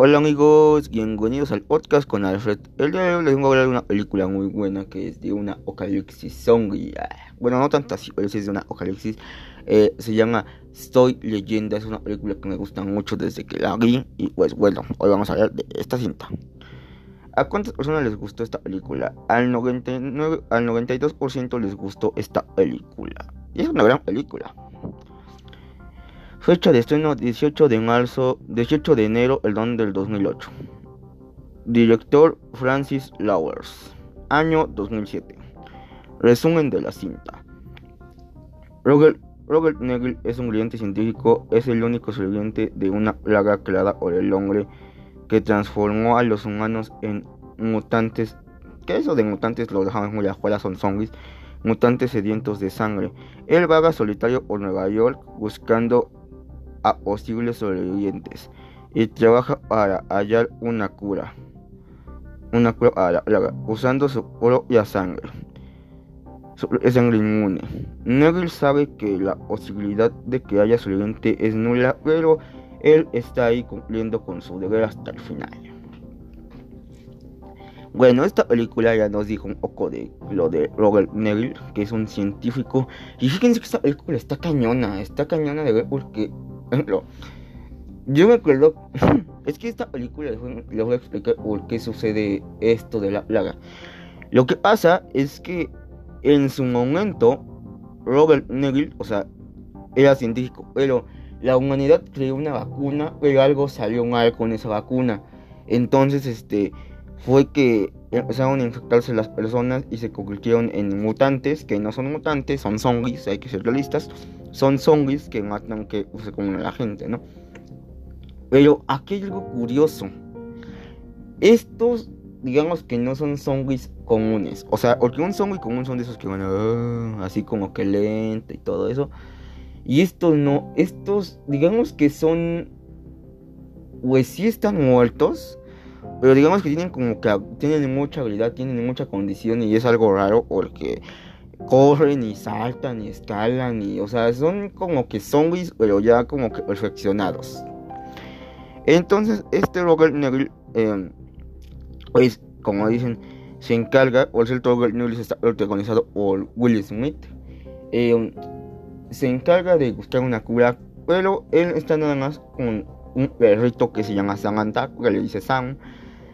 Hola amigos, bienvenidos al podcast con Alfred. El día de hoy les vengo a hablar de una película muy buena que es de una apocalipsis zombie. Bueno, no tanto así, pero es de una apocalipsis. Eh, se llama Soy Leyenda, es una película que me gusta mucho desde que la vi. Y pues bueno, hoy vamos a hablar de esta cinta. ¿A cuántas personas les gustó esta película? Al, 99, al 92% les gustó esta película. Y es una gran película. Fecha de estreno 18 de marzo, 18 de enero el don del 2008. Director Francis Lowers. Año 2007. Resumen de la cinta. Robert, Robert Negri es un brillante científico, es el único sobreviviente de una plaga creada por el hombre que transformó a los humanos en mutantes. ¿Qué eso de mutantes? Lo dejamos muy afuera, son zombies. Mutantes sedientos de sangre. Él vaga solitario por Nueva York buscando a posibles sobrevivientes y trabaja para hallar una cura. Una cura a la plaga, usando su propia sangre. Es sangre inmune. Neville sabe que la posibilidad de que haya sobreviviente es nula, pero él está ahí cumpliendo con su deber hasta el final. Bueno, esta película ya nos dijo un poco de lo de Robert Neville, que es un científico. Y fíjense que esta película está cañona, está cañona de ver porque ejemplo, yo me acuerdo, es que esta película les voy, a explicar por qué sucede esto de la plaga. Lo que pasa es que en su momento, Robert Neville, o sea, era científico, pero la humanidad creó una vacuna, pero algo salió mal con esa vacuna. Entonces, este, fue que empezaron a infectarse las personas y se convirtieron en mutantes, que no son mutantes, son zombies, hay que ser realistas, son zombies que matan, que se comen a la gente, ¿no? Pero aquí hay algo curioso. Estos, digamos que no son zombies comunes. O sea, porque un zombie común son de esos que van ah, así como que lento y todo eso. Y estos no, estos, digamos que son, pues sí están muertos, pero digamos que tienen como que tienen mucha habilidad, tienen mucha condición y es algo raro porque corren y saltan y escalan y, o sea, son como que zombies, pero ya como que perfeccionados. Entonces, este Robert Neville, eh, pues, como dicen, se encarga, o el Robert Neville está protagonizado por Will Smith, eh, se encarga de buscar una cura, pero él está nada más con un perrito que se llama Samantha, que le dice Sam,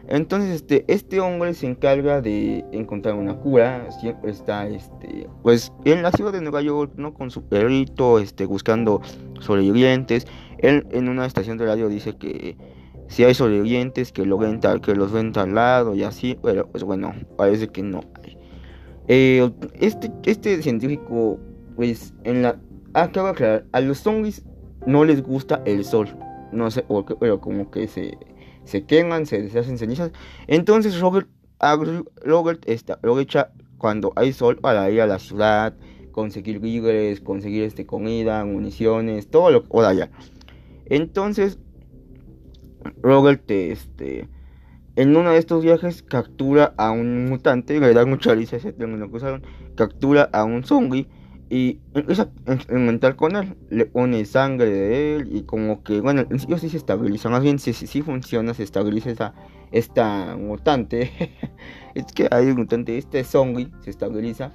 entonces, este, este hombre se encarga de encontrar una cura. Siempre está, este, pues, en la ciudad de Nueva York, ¿no? Con su perrito, este, buscando sobrevivientes. Él en una estación de radio dice que si hay sobrevivientes, que, lo ven que los ven al lado y así. Pero, pues bueno, parece que no hay. Eh, este, este científico, pues, en la... Acaba de aclarar, a los zombies no les gusta el sol. No sé pero como que se se queman, se deshacen cenizas. Entonces Robert, Robert aprovecha cuando hay sol para ir a la ciudad, conseguir víveres, conseguir este, comida, municiones, todo lo que allá. Entonces, Robert, este, en uno de estos viajes captura a un mutante, le da mucha risa ese término que usaron, captura a un zombie y empieza a experimentar con él, le pone sangre de él y como que, bueno, ellos sí se estabiliza, más bien si sí, funciona, se estabiliza esta, mutante. es que hay un mutante, este zombie se estabiliza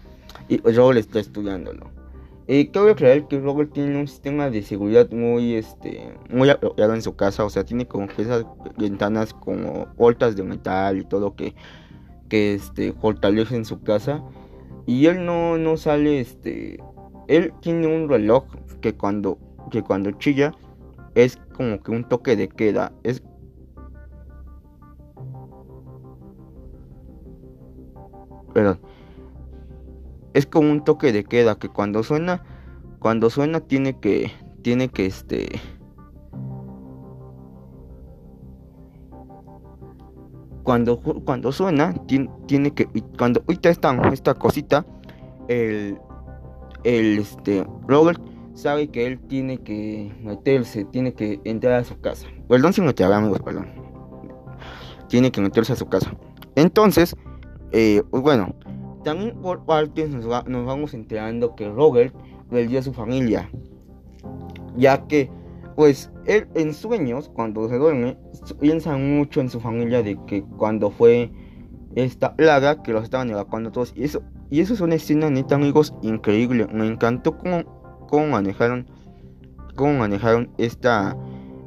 y Robert está estudiándolo. Y cabe aclarar que Robert tiene un sistema de seguridad muy, este, muy apropiado en su casa, o sea, tiene como que esas ventanas como puertas de metal y todo que, que este, fortalecen su casa. Y él no, no sale, este... Él tiene un reloj que cuando, que cuando chilla es como que un toque de queda. Es... Perdón. Es como un toque de queda que cuando suena, cuando suena tiene que, tiene que, este... cuando, cuando suena, tiene, tiene que, cuando ahorita esta, esta cosita, el, el este, Robert sabe que él tiene que meterse, tiene que entrar a su casa. Perdón si no te amigos, perdón. Tiene que meterse a su casa. Entonces, eh, pues bueno, también por partes nos, vamos enterando que Robert perdió a su familia. Ya que pues él en sueños, cuando se duerme, piensa mucho en su familia de que cuando fue esta plaga que los estaban evacuando todos. Y eso, y eso es una escena neta, amigos, increíble. Me encantó cómo, cómo manejaron, cómo manejaron esta,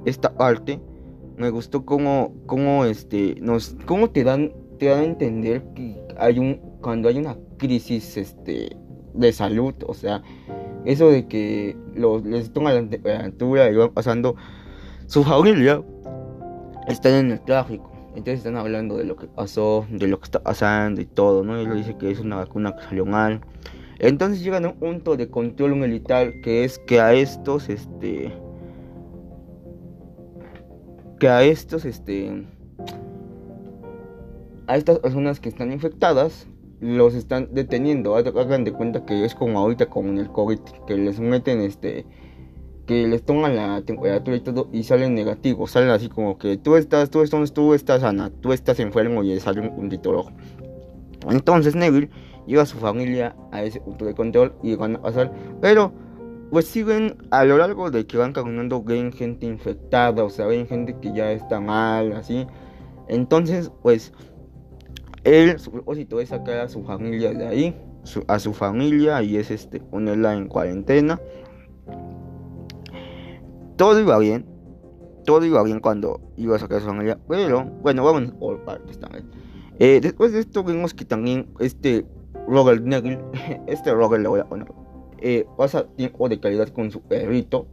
esta parte. Me gustó cómo, cómo este, nos, cómo te dan, te dan a entender que hay un, cuando hay una crisis, este, de salud, o sea, eso de que los, les toma la temperatura y van pasando, su familia están en el tráfico. Entonces están hablando de lo que pasó, de lo que está pasando y todo, ¿no? Y él dice que es una vacuna que salió mal. Entonces llegan a un punto de control militar que es que a estos, este... Que a estos, este... A estas personas que están infectadas, los están deteniendo. Hagan de cuenta que es como ahorita como en el COVID, que les meten este que les toman la temperatura y todo y salen negativos, salen así como que tú estás, tú estás, tú estás sana, tú estás enfermo y sale un puntito rojo. Entonces Neville lleva a su familia a ese punto de control y van a pasar, pero pues siguen a lo largo de que van caminando ven gente infectada, o sea, ven gente que ya está mal, así. Entonces, pues él, su propósito es sacar a su familia de ahí, a su familia y es este ponerla en cuarentena todo iba bien. Todo iba bien cuando iba a sacar su familia. Pero, bueno, vamos por partes también. Eh, después de esto vimos que también este Robert Neville, este Robert le voy a poner, eh, pasa tiempo de calidad con su perrito.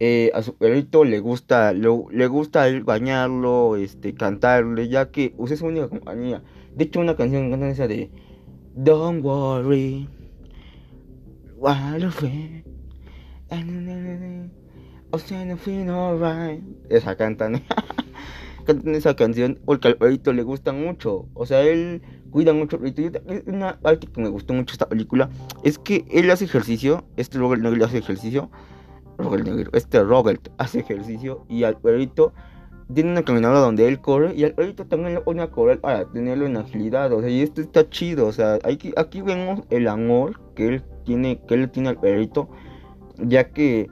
Eh, a su perrito le gusta, le gusta bañarlo, este, cantarle, ya que usa su única compañía. De hecho, una canción canta esa de Don't worry, what o sea, no feel alright. Esa cantan. cantan esa canción porque al perrito le gusta mucho. O sea, él cuida mucho al perrito. Una parte que me gustó mucho esta película es que él hace ejercicio. Este Robert Negro hace ejercicio. Robert Negro. Este Robert hace ejercicio. Y al perrito tiene una caminadora donde él corre. Y al perrito también le pone a correr para tenerlo en agilidad. O sea, y esto está chido. O sea, aquí, aquí vemos el amor que él tiene, que él tiene al perrito. Ya que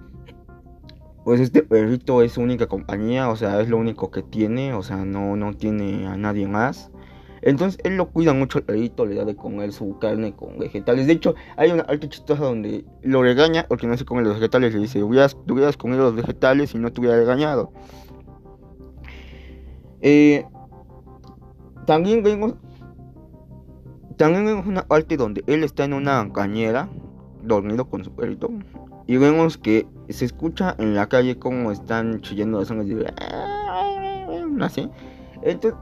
pues este perrito es su única compañía, o sea, es lo único que tiene, o sea, no, no tiene a nadie más. Entonces él lo cuida mucho el perrito, le da de comer su carne con vegetales. De hecho, hay una alta chistosa donde lo regaña porque no se come los vegetales. Le dice, hubieras, hubieras comido los vegetales y no te hubiera regañado. Eh, también vemos también vemos una parte donde él está en una cañera dormido con su perrito y vemos que se escucha en la calle como están chillando los sonidos de... Así. Entonces,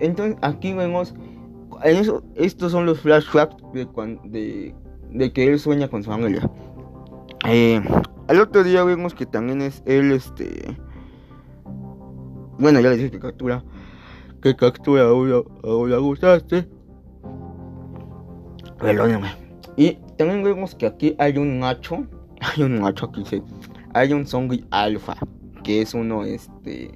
entonces aquí vemos... Eso, estos son los flashbacks de, de, que él sueña con su familia. Eh, al otro día vemos que también es él, este... Bueno, ya les dije que captura. Que captura ahora, ahora gustaste. Perdóname. Y también vemos que aquí hay un macho hay un macho aquí hay un zombie alfa, que es uno este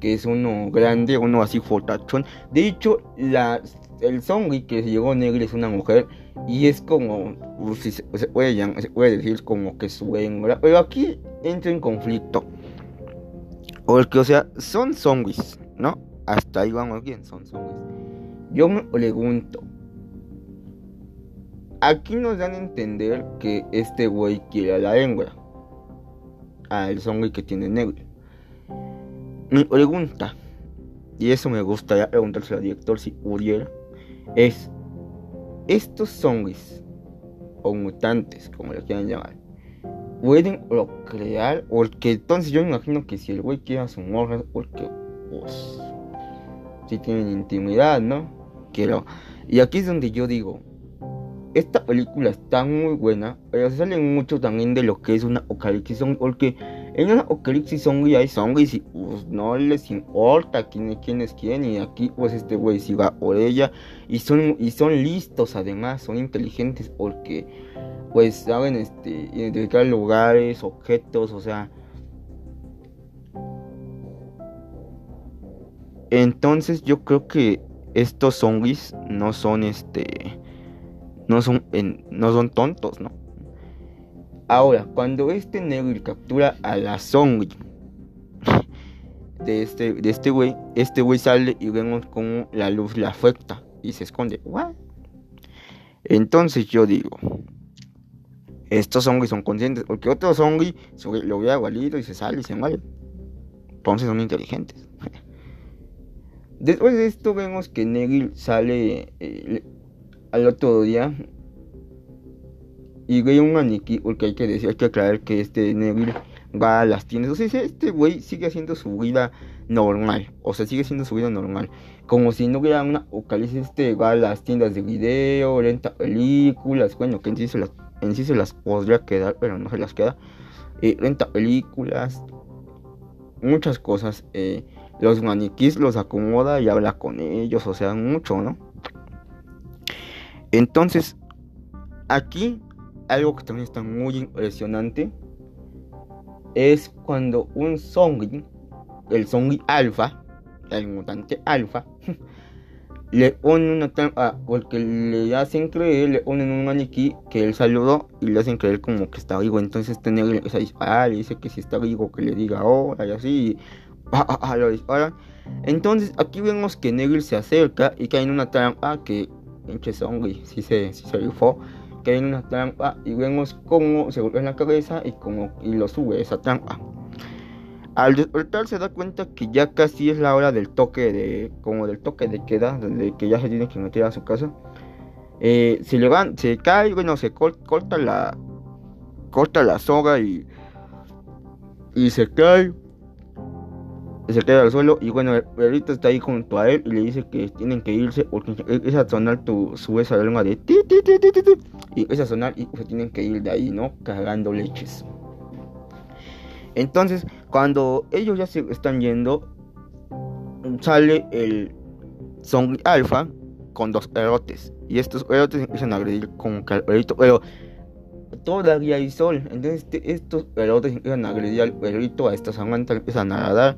que es uno grande, uno así fortachón. De hecho, la, el zombie que se llegó negro es una mujer y es como, se, puede, se puede decir como que su hembra. Pero aquí entra en conflicto. Porque, o sea, son zombies, ¿no? Hasta ahí vamos bien, son zombies. Yo me pregunto, Aquí nos dan a entender que este güey quiere a la hembra. Al zombie que tiene negro. Mi pregunta, y eso me gustaría preguntarse al director si pudiera, es: ¿estos zombies o mutantes, como lo quieran llamar, pueden procrear? Porque entonces yo imagino que si el güey quiere a su morra, porque pues si tienen intimidad, ¿no? Quiero. Y aquí es donde yo digo, esta película está muy buena, pero se sale mucho también de lo que es una apocalipsis zombie, porque en una apocalipsis zombie hay zombies y pues no les importa quién, quién es quién, y aquí pues este güey si va por ella, y son, y son listos además, son inteligentes porque pues saben este, identificar lugares, objetos, o sea... Entonces yo creo que estos zombies no son este no son, no son tontos, ¿no? Ahora, cuando este Neville captura a la zombie de este de este güey, este güey sale y vemos como la luz le afecta y se esconde. ¿What? Entonces yo digo, estos zombies son conscientes, porque otros zombies lo ve agualito y se sale y se muere. Entonces son inteligentes. Después de esto vemos que Neville sale eh, al otro día y ve un maniquí, porque hay que decir, hay que aclarar que este Neville va a las tiendas. O sea, este güey sigue haciendo su vida normal. O sea, sigue siendo su vida normal. Como si no hubiera una apocalipsis. Este va a las tiendas de video, renta películas. Bueno, que en sí se las, en sí se las podría quedar, pero no se las queda. Eh, renta películas. Muchas cosas. Eh, los maniquís los acomoda y habla con ellos. O sea, mucho, ¿no? Entonces, aquí algo que también está muy impresionante es cuando un zombie, el zombie alfa, el mutante alfa, le ponen una trampa porque le hacen creer, le ponen un maniquí que él saludó y le hacen creer como que está vivo. Entonces este negro le empieza a disparar y dice que si está vivo que le diga ahora y así. Y, lo disparan. Entonces aquí vemos que Negro se acerca y cae en una trampa que pinche zombie si se, se rifó que hay una trampa y vemos cómo se golpea en la cabeza y cómo y lo sube esa trampa. Al despertar se da cuenta que ya casi es la hora del toque de como del toque de queda, de que ya se tiene que meter a su casa. Eh, se levanta, se cae, bueno, se corta la corta la soga y y se cae se queda al suelo y bueno, perrito está ahí junto a él y le dice que tienen que irse porque empieza a sonar tu, su esa lengua de ti, ti, ti, ti, ti, y empieza a sonar y se tienen que ir de ahí, ¿no? Cagando leches. Entonces, cuando ellos ya se están yendo, sale el zombie alfa con dos erotes y estos erotes empiezan a agredir como que al perrito, pero todavía hay sol. Entonces este, estos erotes empiezan a agredir al perrito, a estas amantas empiezan a nadar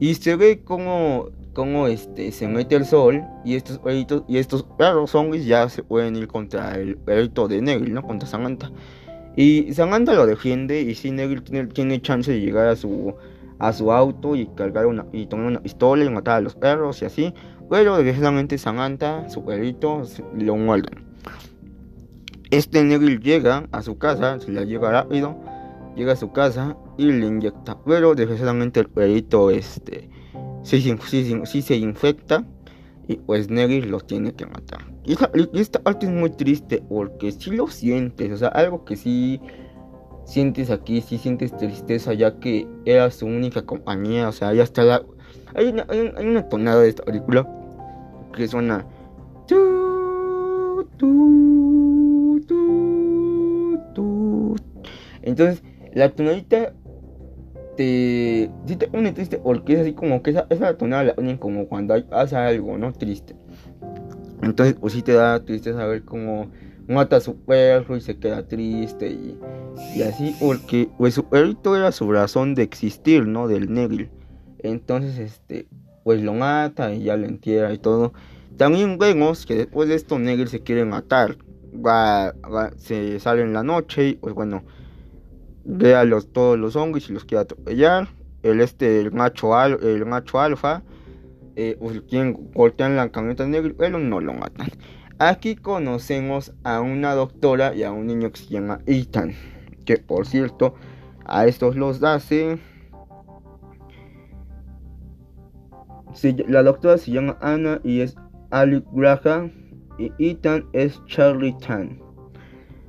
y se ve como, como este, se mete el sol y estos perritos y estos perros zombies ya se pueden ir contra el perrito de Negri, ¿no? Contra Samantha. Y Samantha lo defiende y si Negri tiene, tiene chance de llegar a su a su auto y cargar una y tomar una pistola y matar a los perros y así. Pero desgraciadamente Samantha, su perrito, lo muerden. Este Negri llega a su casa, se la lleva rápido llega a su casa y le inyecta. Pero desgraciadamente el perrito este, sí, sí, se infecta y pues Negri lo tiene que matar. Y esta, parte es muy triste porque si lo sientes, o sea, algo que sí sientes aquí, si sientes tristeza ya que era su única compañía, o sea, ya está la... Hay una, hay una tonada de esta película que suena... Entonces, la tonadita te, sí te pone triste porque es así como que esa, esa tonada la ponen como cuando hay, hace algo, ¿no? Triste. Entonces, pues sí te da triste saber cómo mata a su perro y se queda triste y, y así, porque pues su perrito era su razón de existir, ¿no? Del Neville. Entonces, este, pues lo mata y ya lo entierra y todo. También vemos que después de esto Neville se quiere matar. Va, va, se sale en la noche y pues bueno, ve a los, todos los hongos y los quiere atropellar. El este, el macho, al, el macho alfa, eh, pues, quien golpean la camioneta negra, pero no lo matan. Aquí conocemos a una doctora y a un niño que se llama Ethan. Que por cierto, a estos los hace. la doctora se llama Anna y es Ali Graham. Y Ethan es Charlie Tan.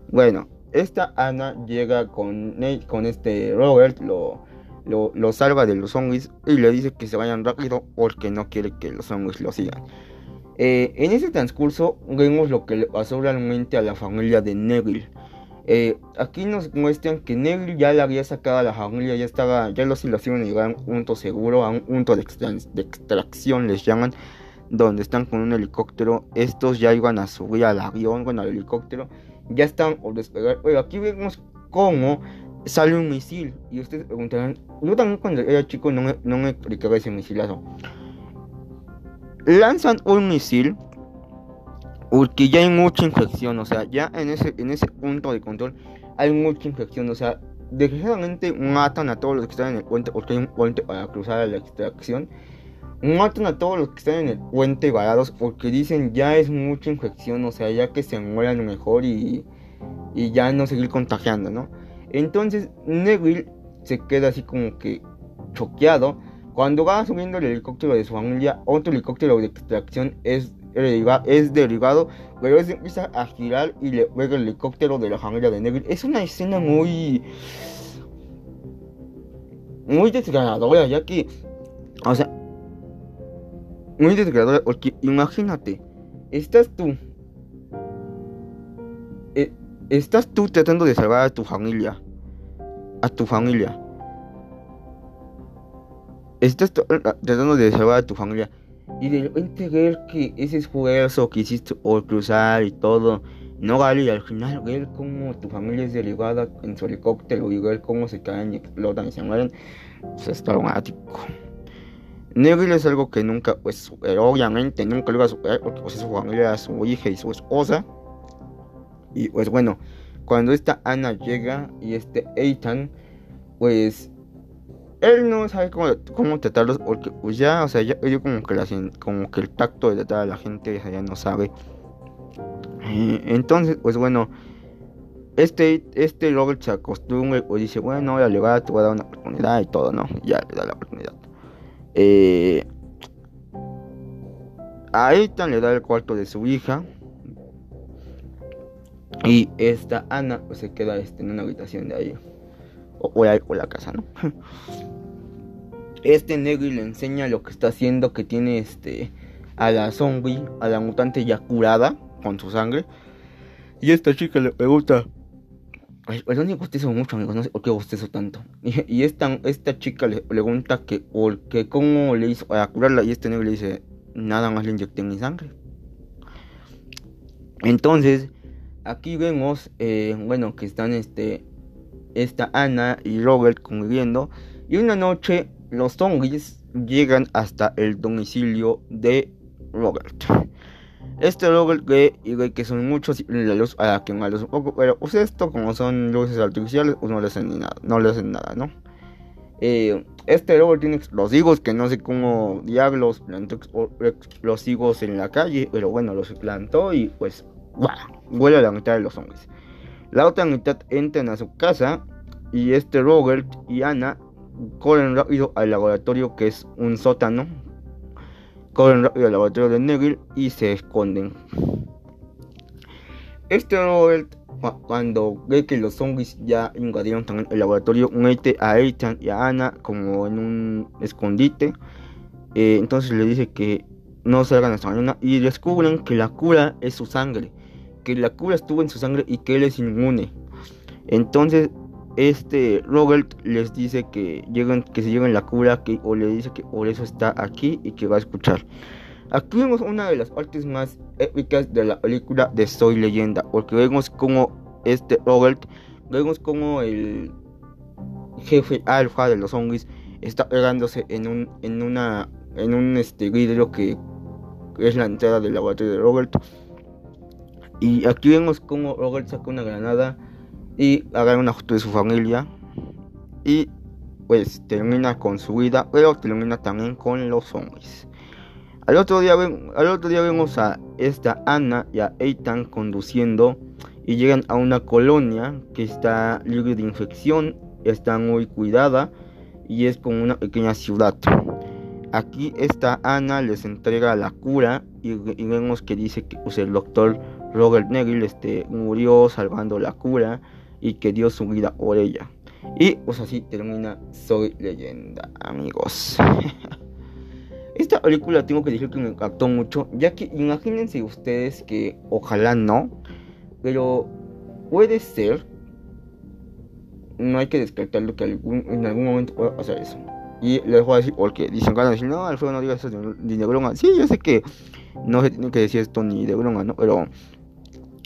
Bueno, esta Ana llega con, con este Robert, lo, lo, salva de los zombies y le dice que se vayan rápido porque no quiere que los zombies lo sigan. Eh, en ese transcurso vemos lo que le pasó realmente a la familia de Neville. Eh, aquí nos muestran que Neville ya le había sacado a la familia, ya estaba, ya los hicieron llegar a un punto seguro, a un punto de, de, extracción les llaman, donde están con un helicóptero. Estos ya iban a subir al avión, bueno al helicóptero ya están por despegar. Oye, aquí vemos cómo sale un misil. Y ustedes preguntarán, yo también cuando era chico no me, no me explicaba ese misilazo. Lanzan un misil porque ya hay mucha infección, o sea, ya en ese, en ese punto de control hay mucha infección, o sea, desgraciadamente matan a todos los que están en el puente porque hay un puente para cruzar la extracción. Matan a todos los que están en el puente varados porque dicen ya es mucha infección, o sea, ya que se mueran mejor y, y ya no seguir contagiando, ¿no? Entonces Neville se queda así como que choqueado. Cuando va subiendo el helicóptero de su familia, otro helicóptero de extracción es, es derivado, pero empieza a girar y le pega el helicóptero de la familia de Neville. Es una escena muy. muy desgarradora, ya que. O sea. Muy desgarradora, porque imagínate, estás tú. Eh, estás tú tratando de salvar a tu familia. A tu familia estás tratando de salvar a tu familia y de repente ver que ese esfuerzo que hiciste por cruzar y todo no vale y al final ver cómo tu familia es derivada en su helicóptero y ver cómo se caen y explotan y se mueren, pues es traumático. Neville es algo que nunca, pues obviamente nunca lo iba a superar porque pues, su familia, su hija y su esposa. Y pues bueno, cuando esta Ana llega y este Ethan, pues él no sabe cómo, cómo tratarlos porque pues ya, o sea, ya, yo como que, la, como que el tacto de tratar a la gente ya no sabe. Eh, entonces, pues bueno, este, este Robert se acostumbra y dice, bueno, voy a llevar, te voy a dar una oportunidad y todo, ¿no? Ya le da la oportunidad. Eh, a Ethan le da el cuarto de su hija. Y esta Ana pues, se queda este, en una habitación de ahí. O, o, la casa, ¿no? Este Negri le enseña lo que está haciendo, que tiene este a la zombie, a la mutante ya curada con su sangre. Y esta chica le pregunta, perdón, yo bostezo mucho, amigos, no sé por qué bostezo tanto. Y, esta, esta chica le pregunta que, que cómo le hizo para curarla. Y este negro le dice, nada más le inyecté mi sangre. Entonces, aquí vemos, eh, bueno, que están este, esta Ana y Robert conviviendo. Y una noche los zombies llegan hasta el domicilio de Robert. Este y ve que son muchos la luz a la que un poco, pero pues esto como son luces artificiales, pues no le hacen nada, no le hacen nada, ¿no? Eh, este Robert tiene explosivos que no sé cómo diablos plantó explosivos en la calle, pero bueno, los plantó y pues vuela a la mitad de los zombies. La otra mitad entran a su casa y este Robert y Ana corren rápido al laboratorio que es un sótano. Rápido al laboratorio de Neville y se esconden. Este Robert, cuando ve que los zombies ya invadieron el laboratorio, mete a Ethan y a Anna como en un escondite. Eh, entonces le dice que no salgan hasta mañana y descubren que la cura es su sangre. Que la cura estuvo en su sangre y que él es inmune. Entonces este Robert les dice que lleguen, que se lleven la cura, que, o le dice que por eso está aquí y que va a escuchar. Aquí vemos una de las partes más épicas de la película de Soy Leyenda, porque vemos como este Robert, vemos como el jefe alfa de los zombies está pegándose en un, en una, en un este vidrio que es la entrada del laboratorio de Robert. Y aquí vemos como Robert saca una granada y haga una foto de su familia y pues termina con su vida, pero termina también con los zombies. Al otro día, al otro día vemos a esta Ana y a Ethan conduciendo y llegan a una colonia que está libre de infección, está muy cuidada y es como una pequeña ciudad. Aquí esta Ana les entrega la cura y, vemos que dice que pues, el doctor Robert Neville este, murió salvando la cura y que dio su vida por ella. Y pues así termina Soy leyenda, amigos. Esta película tengo que decir que me impactó mucho, ya que imagínense ustedes que ojalá no, pero puede ser, no hay que descartarlo que en algún momento pueda pasar eso. Y les voy a decir porque dicen ganas decir, no, Alfredo no digas eso ni de broma. Sí, yo sé que no se tiene que decir esto ni de broma, ¿no? Pero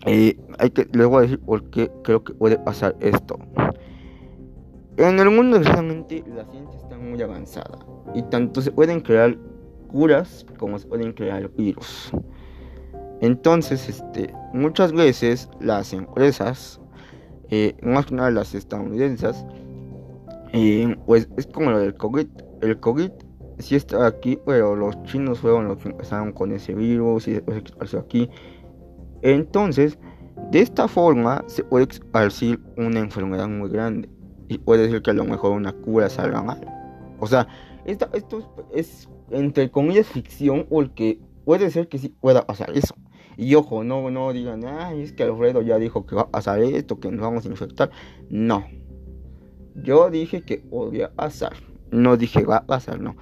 eh, hay que, les voy a decir por qué creo que puede pasar esto. En el mundo realmente la ciencia está muy avanzada y tanto se pueden crear curas como se pueden crear virus. Entonces, este, muchas veces las empresas eh, más que nada las estadounidenses, eh, pues es como lo del COVID. El COVID sí está aquí, pero los chinos fueron los que empezaron con ese virus y después aquí. Entonces, de esta forma se puede esparcir una enfermedad muy grande y puede ser que a lo mejor una cura salga mal. O sea, esto es entre comillas ficción porque puede ser que sí pueda pasar eso. Y ojo, no, no digan, ay, es que Alfredo ya dijo que va a pasar esto, que nos vamos a infectar. No. Yo dije que podía pasar. No dije va a pasar, no.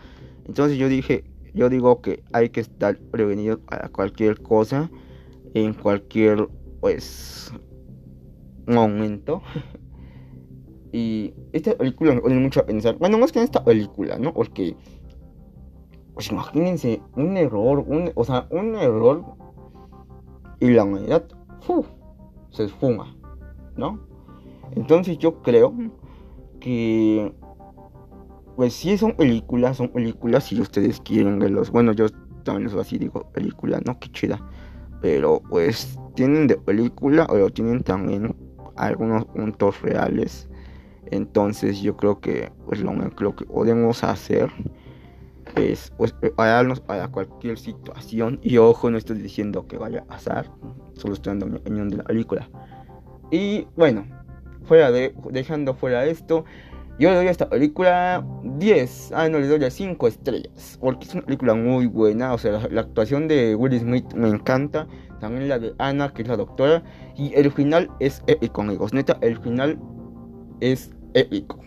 Entonces yo dije, yo digo que hay que estar prevenido a cualquier cosa, en cualquier, pues, momento. y esta película me pone mucho a pensar. Bueno, más que en esta película, ¿no? Porque, pues imagínense, un error, un, o sea, un error y la humanidad se esfuma, ¿no? Entonces yo creo que pues si son películas, son películas si ustedes quieren verlos. Bueno, yo también les así digo película, ¿no? Qué chida. Pero pues tienen de película, pero tienen también algunos puntos reales. Entonces yo creo que pues lo, lo que podemos hacer es pues, prepararnos para cualquier situación. Y ojo, no estoy diciendo que vaya a pasar, solo estoy dando mi opinión de la película. Y bueno, fuera de, dejando fuera esto, yo le doy a esta película 10, ah no, le doy a 5 estrellas, porque es una película muy buena, o sea, la, actuación de Will Smith me encanta, también la de Anna, que es la doctora, y el final es épico, amigos, neta, el final es épico.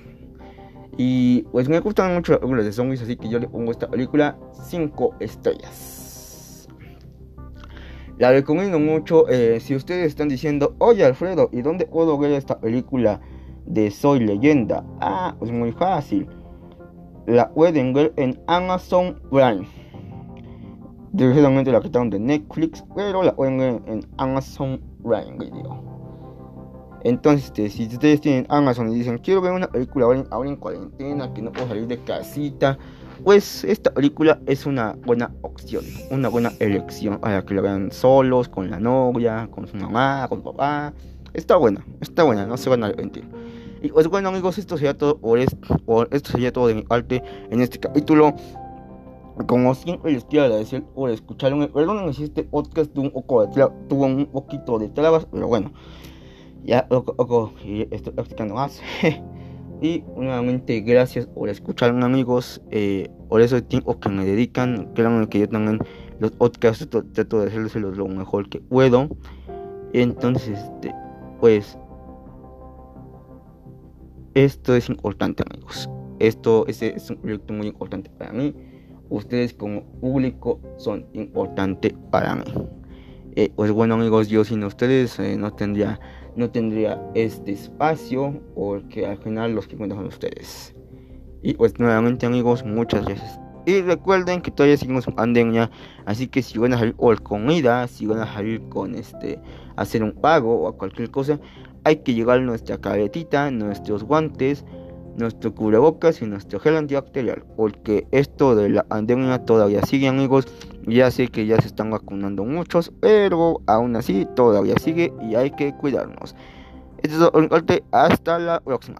Y pues me gustan mucho las películas de zombies, así que yo le pongo esta película 5 estrellas. La recomiendo mucho. Eh, si ustedes están diciendo, oye Alfredo, ¿y dónde puedo ver esta película de Soy Leyenda? Ah, pues muy fácil. La pueden ver en Amazon Prime. Desgraciadamente la quitaron de Netflix, pero la pueden ver en Amazon Prime Video. Entonces, este, si ustedes tienen Amazon y dicen, quiero ver una película ahora en, cuarentena, que no puedo salir de casita, pues esta película es una buena opción, una buena elección para que la vean solos, con la novia, con su mamá, con papá. Está buena, está buena, no se van a arrepentir. Y pues bueno amigos, esto sería todo por esto, esto sería todo de mi parte en este capítulo. Como siempre les quiero agradecer por escucharme. Perdón si este podcast tuvo un, poco de tuvo un poquito de trabas, pero bueno. Ya ojo, estoy practicando más. y nuevamente gracias por escucharme amigos. Eh, por eso el tiempo que me dedican. Créanme que yo también los podcasts trato de hacerles lo mejor que puedo. Entonces, este, pues esto es importante amigos. Esto es un proyecto muy importante para mí. Ustedes como público son importantes para mí. Eh, pues bueno amigos, yo sin ustedes eh, no tendría no tendría este espacio porque al final los que cuentan son ustedes. Y pues nuevamente amigos, muchas gracias. Y recuerden que todavía seguimos pandemia, así que si van a salir con comida, si van a salir con este hacer un pago o cualquier cosa, hay que llevar nuestra caretita, nuestros guantes, nuestro cubrebocas y nuestro gel antibacterial, porque esto de la pandemia todavía sigue amigos, ya sé que ya se están vacunando muchos, pero aún así todavía sigue y hay que cuidarnos. Esto es todo, hasta la próxima.